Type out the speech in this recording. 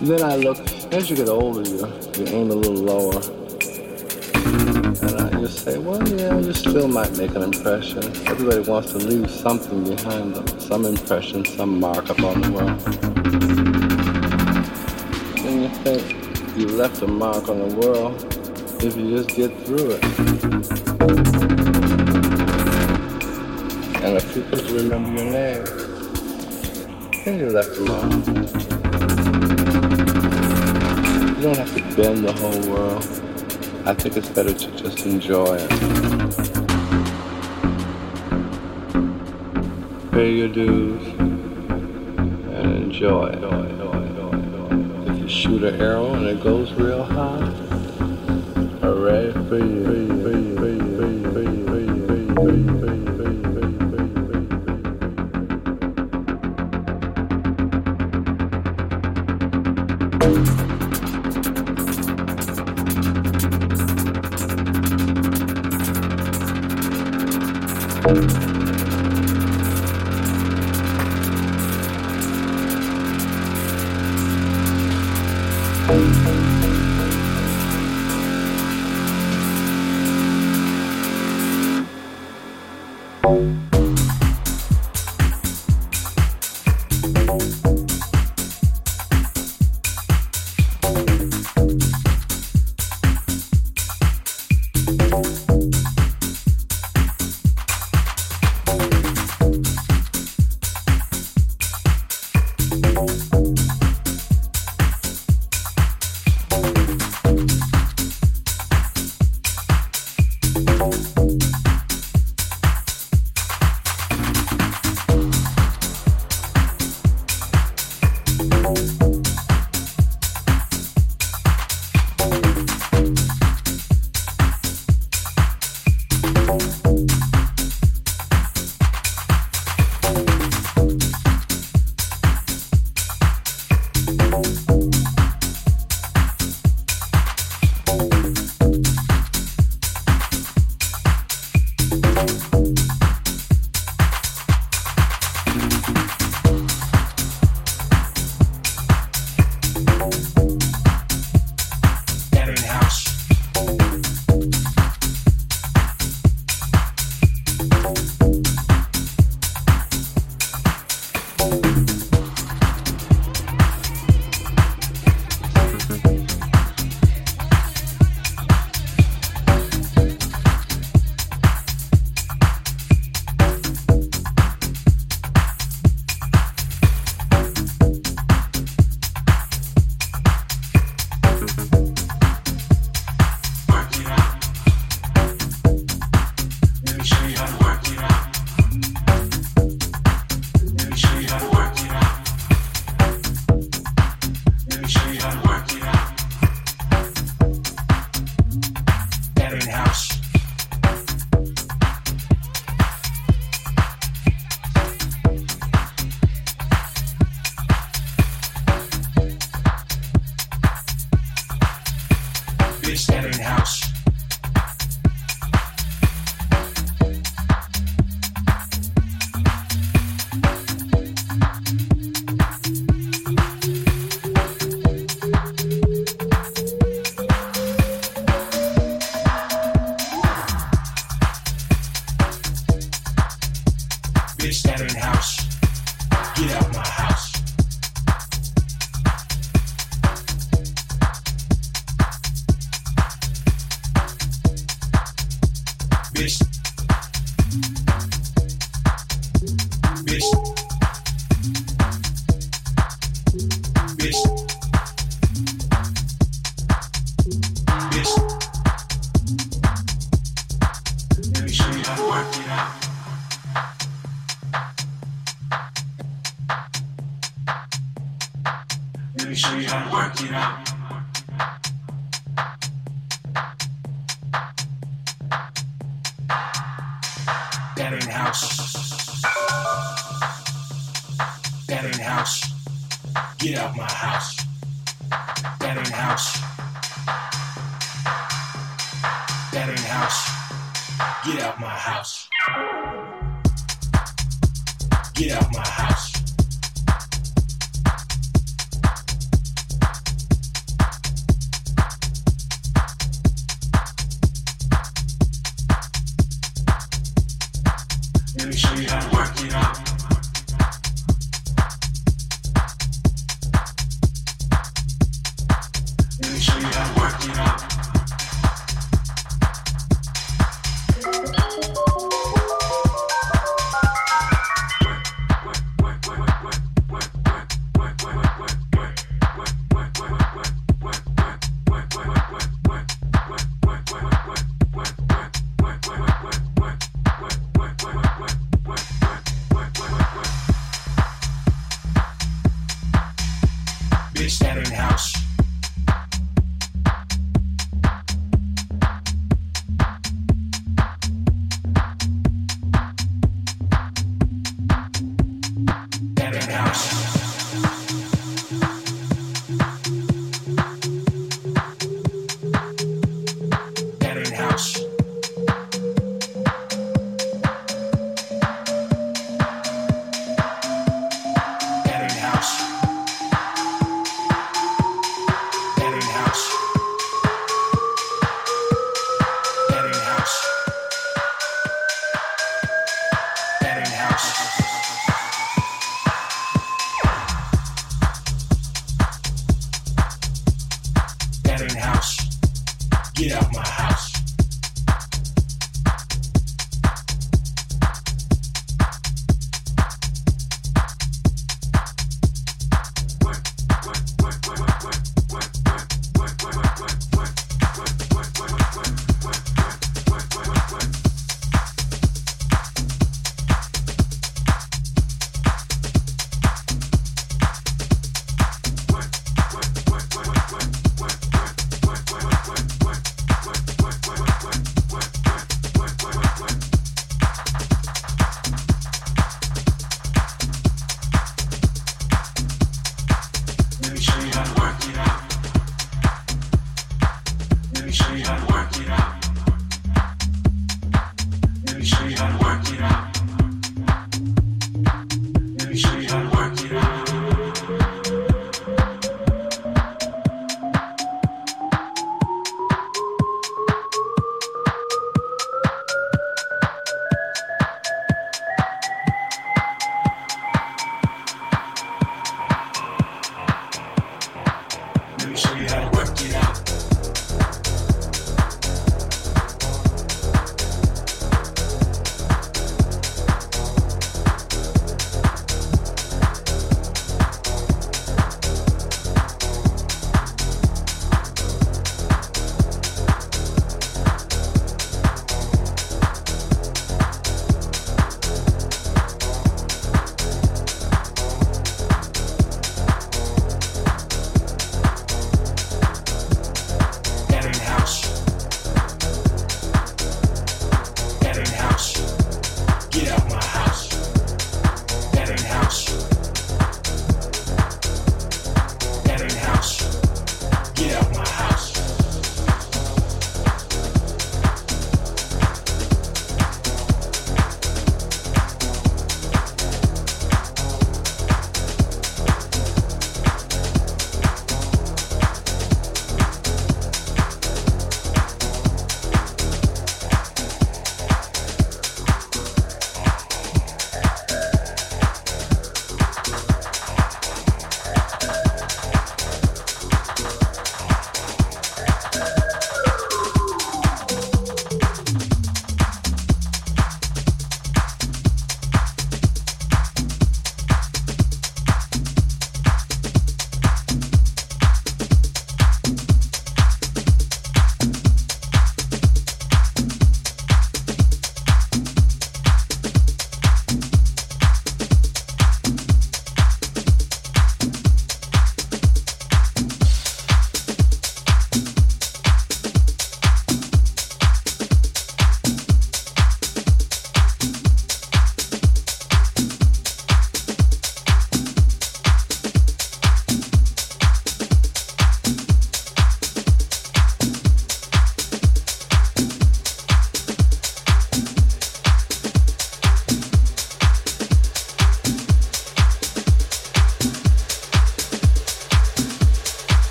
then I look, as you get older, you, you aim a little lower. And I just say, well, yeah, you still might make an impression. Everybody wants to leave something behind them, some impression, some mark upon the world. And you think you left a mark on the world if you just get through it. And if people remember your name, then you left a mark. You don't have to bend the whole world. I think it's better to just enjoy it. Pay your dues and enjoy it. If you shoot an arrow and it goes real high, hooray for you. Bitch, that ain't house. Get out my house.